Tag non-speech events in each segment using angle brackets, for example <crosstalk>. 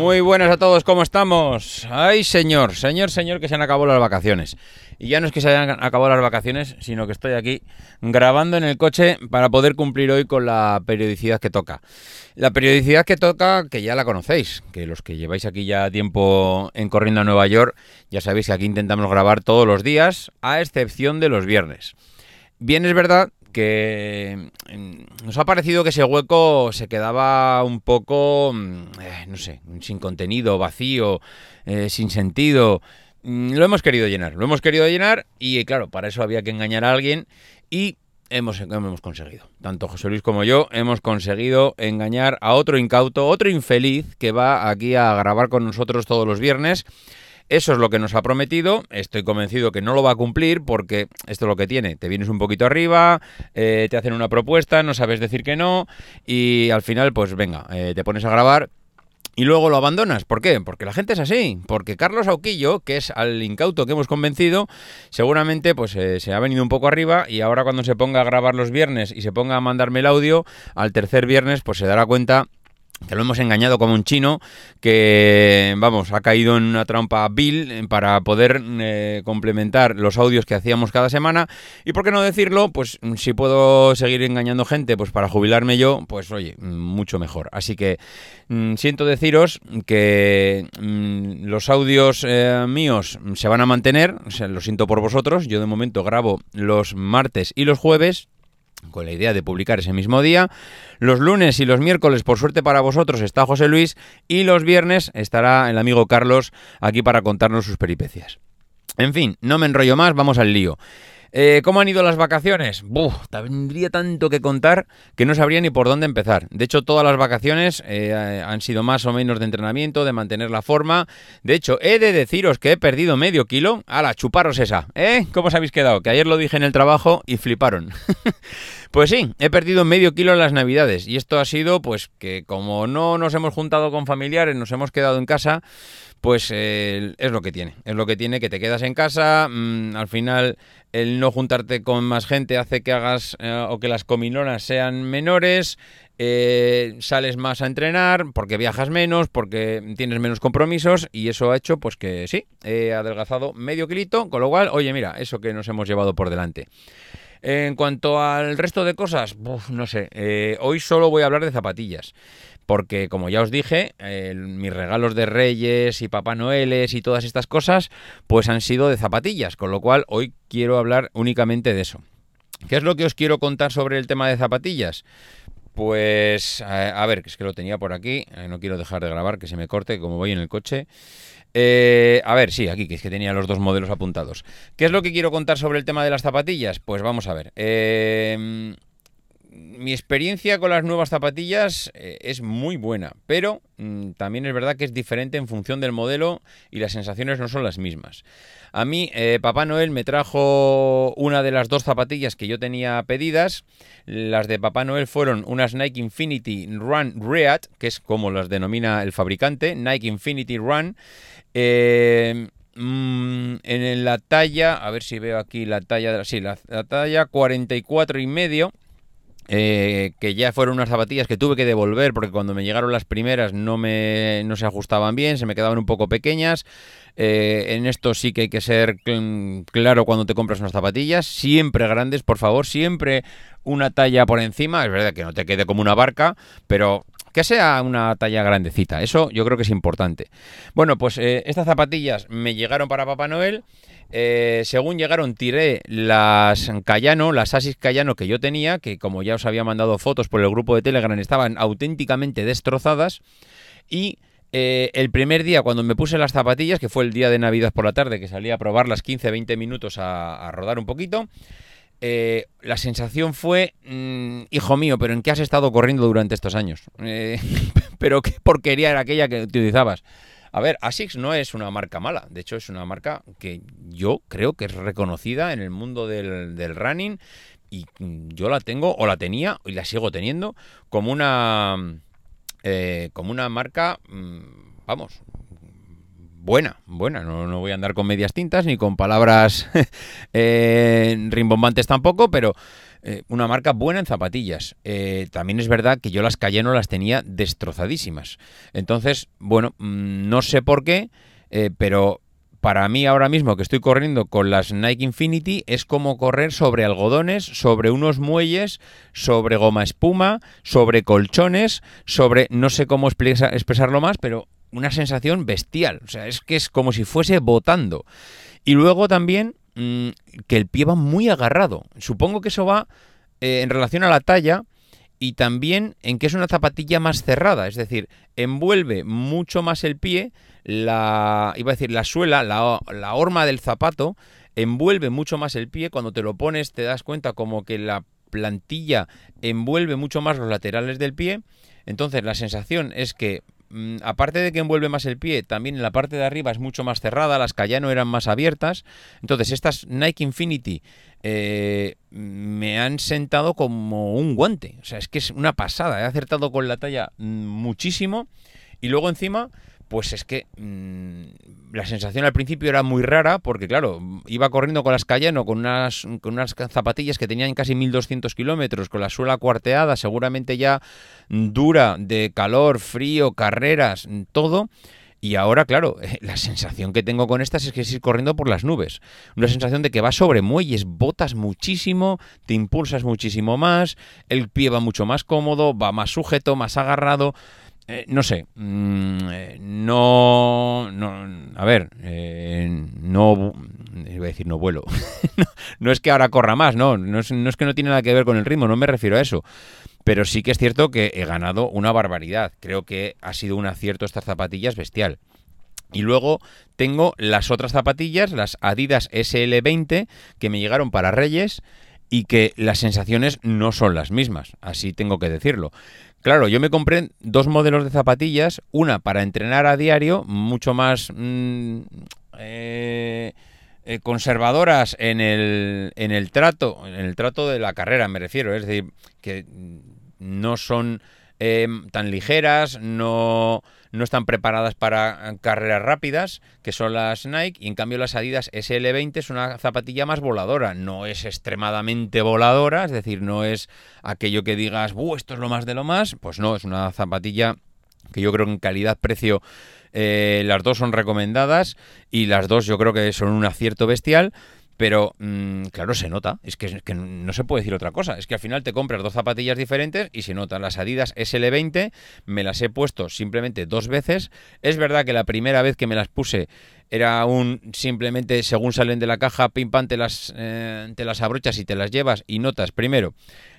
Muy buenas a todos, ¿cómo estamos? Ay, señor, señor, señor, que se han acabado las vacaciones. Y ya no es que se hayan acabado las vacaciones, sino que estoy aquí grabando en el coche para poder cumplir hoy con la periodicidad que toca. La periodicidad que toca, que ya la conocéis, que los que lleváis aquí ya tiempo en Corriendo a Nueva York, ya sabéis que aquí intentamos grabar todos los días, a excepción de los viernes. Bien es verdad que mm, nos ha parecido que ese hueco se quedaba un poco, mm, eh, no sé, sin contenido, vacío, eh, sin sentido. Mm, lo hemos querido llenar, lo hemos querido llenar y claro, para eso había que engañar a alguien y hemos, hemos conseguido. Tanto José Luis como yo hemos conseguido engañar a otro incauto, otro infeliz que va aquí a grabar con nosotros todos los viernes. Eso es lo que nos ha prometido. Estoy convencido que no lo va a cumplir porque esto es lo que tiene. Te vienes un poquito arriba, eh, te hacen una propuesta, no sabes decir que no y al final, pues venga, eh, te pones a grabar y luego lo abandonas. ¿Por qué? Porque la gente es así. Porque Carlos Auquillo, que es al incauto que hemos convencido, seguramente pues eh, se ha venido un poco arriba y ahora cuando se ponga a grabar los viernes y se ponga a mandarme el audio, al tercer viernes pues se dará cuenta que lo hemos engañado como un chino, que, vamos, ha caído en una trampa vil eh, para poder eh, complementar los audios que hacíamos cada semana. Y por qué no decirlo, pues si puedo seguir engañando gente, pues para jubilarme yo, pues oye, mucho mejor. Así que mm, siento deciros que mm, los audios eh, míos se van a mantener, lo siento por vosotros, yo de momento grabo los martes y los jueves, con la idea de publicar ese mismo día. Los lunes y los miércoles, por suerte para vosotros, está José Luis y los viernes estará el amigo Carlos aquí para contarnos sus peripecias. En fin, no me enrollo más, vamos al lío. Eh, ¿Cómo han ido las vacaciones? Buf, tendría tanto que contar que no sabría ni por dónde empezar. De hecho, todas las vacaciones eh, han sido más o menos de entrenamiento, de mantener la forma. De hecho, he de deciros que he perdido medio kilo. ¡Hala, chuparos esa! ¿Eh? ¿Cómo os habéis quedado? Que ayer lo dije en el trabajo y fliparon. <laughs> pues sí, he perdido medio kilo en las navidades. Y esto ha sido, pues, que como no nos hemos juntado con familiares, nos hemos quedado en casa pues eh, es lo que tiene. Es lo que tiene que te quedas en casa, mm, al final el no juntarte con más gente hace que hagas eh, o que las cominonas sean menores, eh, sales más a entrenar porque viajas menos, porque tienes menos compromisos y eso ha hecho pues que sí, he adelgazado medio kilito, con lo cual, oye mira, eso que nos hemos llevado por delante. En cuanto al resto de cosas, no sé, hoy solo voy a hablar de zapatillas porque como ya os dije, mis regalos de Reyes y Papá Noeles y todas estas cosas, pues han sido de zapatillas, con lo cual hoy quiero hablar únicamente de eso. ¿Qué es lo que os quiero contar sobre el tema de zapatillas? Pues, a, ver, que es que lo tenía por aquí, eh, no quiero dejar de grabar, que se me corte, como voy en el coche. Eh, a ver, sí, aquí, que es que tenía los dos modelos apuntados. ¿Qué es lo que quiero contar sobre el tema de las zapatillas? Pues vamos a ver. Eh, mi experiencia con las nuevas zapatillas eh, es muy buena, pero mm, también es verdad que es diferente en función del modelo y las sensaciones no son las mismas. A mí, eh, Papá Noel me trajo una de las dos zapatillas que yo tenía pedidas. Las de Papá Noel fueron unas Nike Infinity Run Reat, que es como las denomina el fabricante, Nike Infinity Run. Eh, mm, en la talla, a ver si veo aquí la talla, sí, la, la talla 44 y medio eh, que ya fueron unas zapatillas que tuve que devolver porque cuando me llegaron las primeras no, me, no se ajustaban bien, se me quedaban un poco pequeñas. Eh, en esto sí que hay que ser claro cuando te compras unas zapatillas, siempre grandes, por favor, siempre una talla por encima, es verdad que no te quede como una barca, pero que sea una talla grandecita, eso yo creo que es importante. Bueno, pues eh, estas zapatillas me llegaron para Papá Noel. Eh, según llegaron, tiré las Cayano, las Asis Cayano que yo tenía, que como ya os había mandado fotos por el grupo de Telegram, estaban auténticamente destrozadas. Y eh, el primer día, cuando me puse las zapatillas, que fue el día de Navidad por la tarde, que salí a probarlas 15-20 minutos a, rodar un poquito, eh, la sensación fue, mm, hijo mío, pero ¿en qué has estado corriendo durante estos años? <laughs> pero qué porquería era aquella que utilizabas. A ver, ASICS no es una marca mala, de hecho es una marca que yo creo que es reconocida en el mundo del, running y yo la tengo o la tenía y la sigo teniendo como una eh, como una marca, mm, vamos, buena, buena. No, voy a andar con medias tintas ni con palabras <laughs> eh, rimbombantes tampoco, pero eh, una marca buena en zapatillas. Eh, también es verdad que yo las Cayeno las tenía destrozadísimas. Entonces, bueno, mm, no sé por qué, pero para mí ahora mismo que estoy corriendo con las Nike Infinity es como correr sobre algodones, sobre unos muelles, sobre goma espuma, sobre colchones, sobre no sé cómo expresarlo más, pero una sensación bestial. O sea, es que es como si fuese botando. Y luego también mm, que el pie va muy agarrado. Supongo que eso va eh, en relación a la talla y también en que es una zapatilla más cerrada. Es decir, envuelve mucho más el pie. La, iba a decir, la suela, la, la horma del zapato, envuelve mucho más el pie. Cuando te lo pones te das cuenta como que la plantilla envuelve mucho más los laterales del pie. Entonces la sensación es que aparte de que envuelve más el pie, también en la parte de arriba es mucho más cerrada, las Cayano eran más abiertas. Entonces, estas Nike Infinity eh, me han sentado como un guante. O sea, es que es una pasada. He acertado con la talla mm, muchísimo. Y luego encima pues es que mm, la sensación al principio era muy rara porque, claro, iba corriendo con las Cayeno, con unas, con unas zapatillas que tenían casi 1200 kilómetros, con la suela cuarteada, seguramente ya dura de calor, frío, carreras, todo. Y ahora, claro, <laughs> la sensación que tengo con estas es que es ir corriendo por las nubes. Una sensación de que vas sobre muelles, botas muchísimo, te impulsas muchísimo más, el pie va mucho más cómodo, va más sujeto, más agarrado. Eh, no sé, mm, eh, no, no, a ver, eh, no, iba a decir no vuelo, <laughs> no, es que ahora corra más, no, no es, no es que no tiene nada que ver con el ritmo, no me refiero a eso, pero sí que es cierto que he ganado una barbaridad, creo que ha sido un acierto estas zapatillas bestial. Y luego tengo las otras zapatillas, las Adidas SL20, que me llegaron para Reyes y que las sensaciones no son las mismas, así tengo que decirlo. Claro, yo me compré dos modelos de zapatillas, una para entrenar a diario, mucho más mm, eh, eh, conservadoras en el, en el trato, en el trato de la carrera me refiero, es decir, que no son Em, tan ligeras, no, no están preparadas para carreras rápidas, que son las Nike, y en cambio las Adidas SL20 es una zapatilla más voladora, no es extremadamente voladora, es decir, no es aquello que digas, esto es lo más de lo más, pues no, es una zapatilla que yo creo que en calidad-precio eh, las dos son recomendadas y las dos yo creo que son un acierto bestial. Pero, mm, claro, se nota. Es que, no se puede decir otra cosa. Es que al final te compras dos zapatillas diferentes y se nota. Las Adidas SL20 me las he puesto simplemente dos veces. Es verdad que la primera vez que me las puse era un simplemente según salen de la caja, pim pam, te las, eh, te las abrochas y te las llevas y notas. Primero,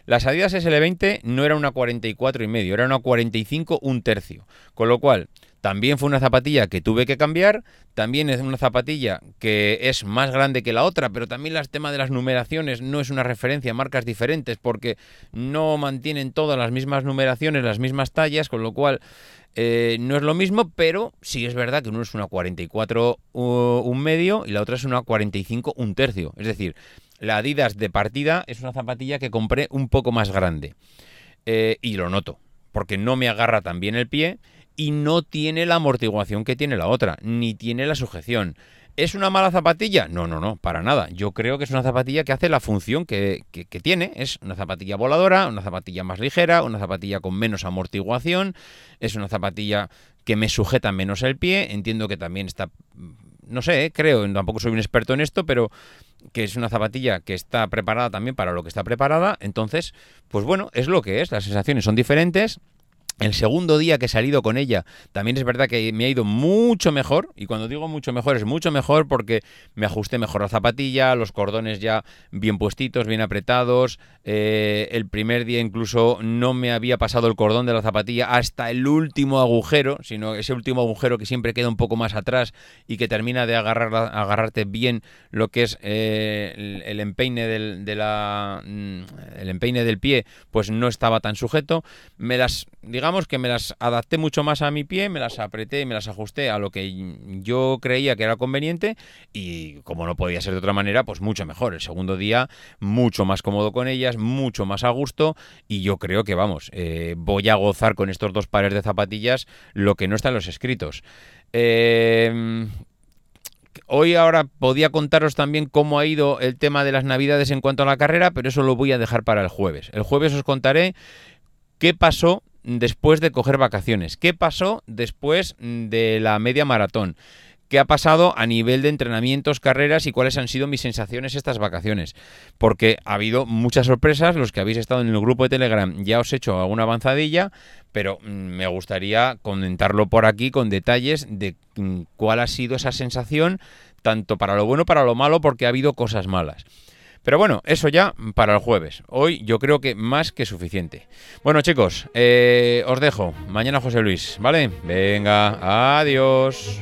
las Adidas SL20 no era una 44 y medio, era una 45 un tercio. Con lo cual, también fue una zapatilla que tuve que cambiar, también es una zapatilla que es más grande que la otra, pero también el tema de las numeraciones no es una referencia a marcas diferentes porque no mantienen todas las mismas numeraciones, las mismas tallas, con lo cual eh, no es lo mismo, pero sí es verdad que uno es una 44 un medio y la otra es una 45 un tercio. Es decir, la Adidas de partida es una zapatilla que compré un poco más grande. Eh, y lo noto, porque no me agarra tan bien el pie y no tiene la amortiguación que tiene la otra, ni tiene la sujeción. ¿Es una mala zapatilla? No, no, no, para nada. Yo creo que es una zapatilla que hace la función que, tiene. Es una zapatilla voladora, una zapatilla más ligera, una zapatilla con menos amortiguación, es una zapatilla que me sujeta menos el pie. Entiendo que también está, no sé, eh, creo, tampoco soy un experto en esto, pero que es una zapatilla que está preparada también para lo que está preparada. Entonces, pues bueno, es lo que es. Las sensaciones son diferentes. El segundo día que he salido con ella, también es verdad que me ha ido mucho mejor, y cuando digo mucho mejor es mucho mejor porque me ajusté mejor la zapatilla, los cordones ya bien puestitos, bien apretados, eh, el primer día incluso no me había pasado el cordón de la zapatilla hasta el último agujero, sino ese último agujero que siempre queda un poco más atrás y que termina de agarrar, agarrarte bien lo que es eh, el, empeine del, mm, el empeine del pie, pues no estaba tan sujeto. Me las, digamos, que me las adapté mucho más a mi pie, me las apreté, me las ajusté a lo que yo creía que era conveniente y como no podía ser de otra manera, pues mucho mejor. El segundo día mucho más cómodo con ellas, mucho más a gusto y yo creo que vamos, eh, voy a gozar con estos dos pares de zapatillas lo que no está en los escritos. Eh, Hoy ahora podía contaros también cómo ha ido el tema de las navidades en cuanto a la carrera, pero eso lo voy a dejar para el jueves. El jueves os contaré qué pasó después de coger vacaciones, qué pasó después de la media maratón, qué ha pasado a nivel de entrenamientos, carreras y cuáles han sido mis sensaciones estas vacaciones. Porque ha habido muchas sorpresas, los que habéis estado en el grupo de Telegram ya os he hecho alguna avanzadilla, pero mm, me gustaría comentarlo por aquí con detalles de mm, cuál ha sido esa sensación, tanto para lo bueno para lo malo, porque ha habido cosas malas. Pero bueno, eso ya para el jueves. Hoy yo creo que más que suficiente. Bueno chicos, eh, os dejo. Mañana José Luis, ¿vale? Venga, adiós.